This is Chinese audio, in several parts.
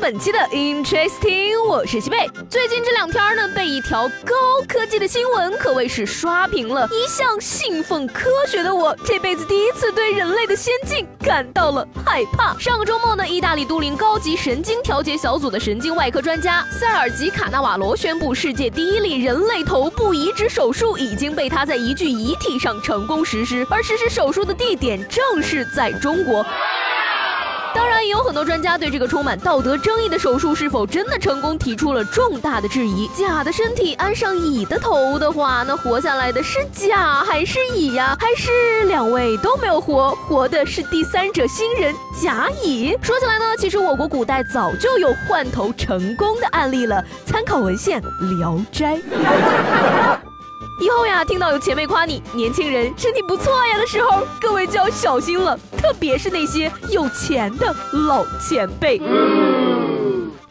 本期的 Interesting，我是西贝。最近这两天呢，被一条高科技的新闻可谓是刷屏了。一向信奉科学的我，这辈子第一次对人类的先进感到了害怕。上个周末呢，意大利都灵高级神经调节小组的神经外科专家塞尔吉卡纳瓦罗宣布，世界第一例人类头部移植手术已经被他在一具遗体上成功实施，而实施手术的地点正是在中国。当然，也有很多专家对这个充满道德争议的手术是否真的成功提出了重大的质疑。假的身体安上乙的头的话，那活下来的是甲还是乙呀？还是两位都没有活，活的是第三者新人甲乙？说起来呢，其实我国古代早就有换头成功的案例了，参考文献《聊斋》。以后呀，听到有前辈夸你年轻人身体不错呀的时候，各位就要小心了，特别是那些有钱的老前辈。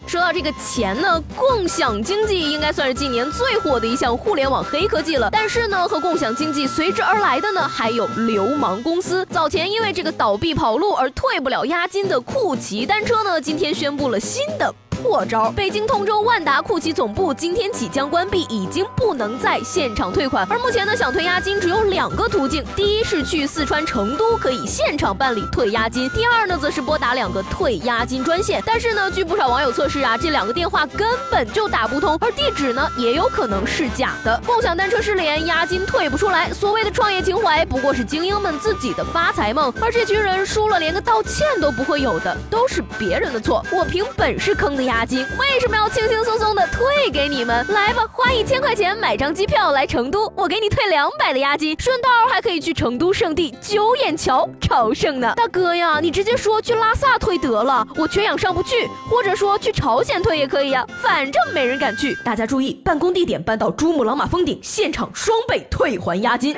说到这个钱呢，共享经济应该算是今年最火的一项互联网黑科技了。但是呢，和共享经济随之而来的呢，还有流氓公司。早前因为这个倒闭跑路而退不了押金的酷骑单车呢，今天宣布了新的。破招！北京通州万达酷奇总部今天起将关闭，已经不能在现场退款。而目前呢，想退押金只有两个途径：第一是去四川成都可以现场办理退押金；第二呢，则是拨打两个退押金专线。但是呢，据不少网友测试啊，这两个电话根本就打不通，而地址呢，也有可能是假的。共享单车失联，押金退不出来，所谓的创业情怀不过是精英们自己的发财梦。而这群人输了，连个道歉都不会有的，都是别人的错。我凭本事坑的。押金为什么要轻轻松松的退给你们？来吧，花一千块钱买张机票来成都，我给你退两百的押金，顺道还可以去成都圣地九眼桥朝圣呢。大哥呀，你直接说去拉萨退得了，我缺氧上不去，或者说去朝鲜退也可以呀，反正没人敢去。大家注意，办公地点搬到珠穆朗玛峰顶，现场双倍退还押金。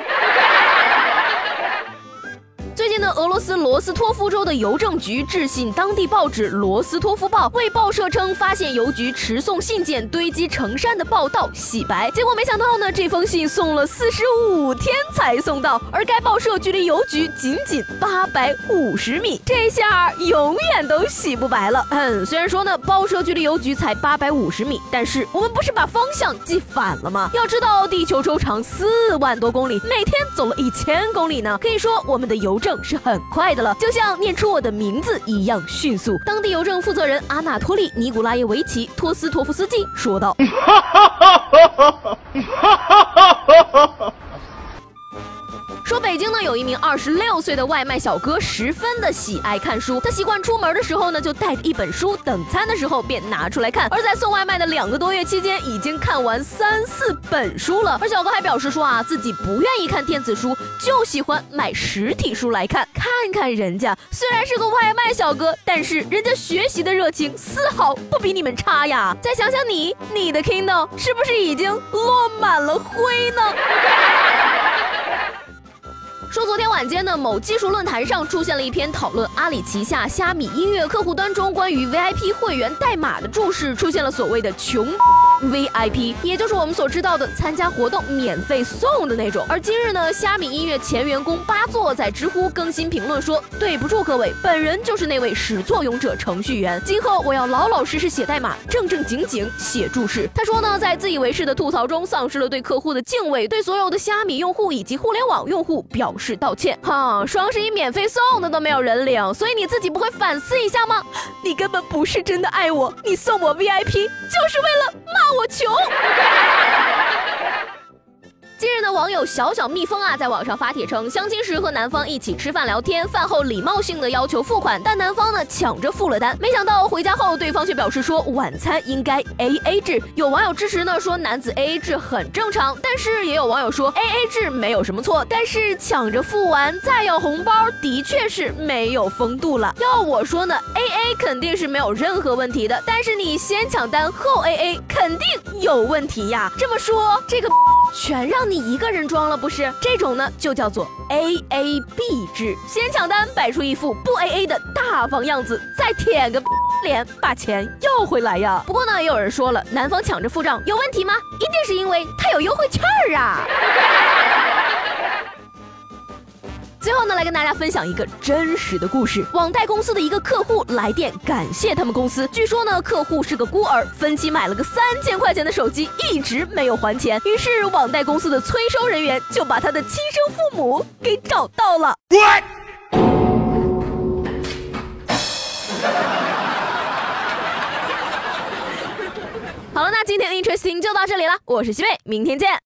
俄罗斯罗斯托夫州的邮政局致信当地报纸《罗斯托夫报》，为报社称发现邮局持送信件堆积成山的报道洗白。结果没想到呢，这封信送了四十五天才送到，而该报社距离邮局仅仅八百五十米，这下永远都洗不白了。嗯，虽然说呢，报社距离邮局才八百五十米，但是我们不是把方向记反了吗？要知道，地球周长四万多公里，每天走了一千公里呢，可以说我们的邮。政是很快的了，就像念出我的名字一样迅速。当地邮政负责人阿纳托利·尼古拉耶维奇·托斯托夫斯基说道。哈哈哈哈哈哈北京呢有一名二十六岁的外卖小哥，十分的喜爱看书。他习惯出门的时候呢，就带着一本书，等餐的时候便拿出来看。而在送外卖的两个多月期间，已经看完三四本书了。而小哥还表示说啊，自己不愿意看电子书，就喜欢买实体书来看。看看人家，虽然是个外卖小哥，但是人家学习的热情丝毫不比你们差呀。再想想你，你的 Kindle 是不是已经落满了灰呢？说昨天晚间呢，某技术论坛上出现了一篇讨论阿里旗下虾米音乐客户端中关于 VIP 会员代码的注释，出现了所谓的穷。VIP，也就是我们所知道的参加活动免费送的那种。而今日呢，虾米音乐前员工八座在知乎更新评论说：“对不住各位，本人就是那位始作俑者程序员。今后我要老老实实写代码，正正经经写注释。”他说呢，在自以为是的吐槽中丧失了对客户的敬畏，对所有的虾米用户以及互联网用户表示道歉。哈，双十一免费送的都没有人领，所以你自己不会反思一下吗？你根本不是真的爱我，你送我 VIP 就是为了。我穷。网友小小蜜蜂啊，在网上发帖称，相亲时和男方一起吃饭聊天，饭后礼貌性的要求付款，但男方呢抢着付了单，没想到回家后，对方却表示说晚餐应该 A A 制。有网友支持呢，说男子 A A 制很正常，但是也有网友说 A A 制没有什么错，但是抢着付完再要红包，的确是没有风度了。要我说呢，A A 肯定是没有任何问题的，但是你先抢单后 A A 肯定有问题呀。这么说，这个。全让你一个人装了，不是？这种呢就叫做 A A B 制，先抢单，摆出一副不 A A 的大方样子，再舔个 脸，把钱要回来呀。不过呢，也有人说了，男方抢着付账有问题吗？一定是因为他有优惠券儿啊。最后呢，来跟大家分享一个真实的故事。网贷公司的一个客户来电，感谢他们公司。据说呢，客户是个孤儿，分期买了个三千块钱的手机，一直没有还钱。于是网贷公司的催收人员就把他的亲生父母给找到了。好了，那今天的 Interesting 就到这里了，我是西贝，明天见。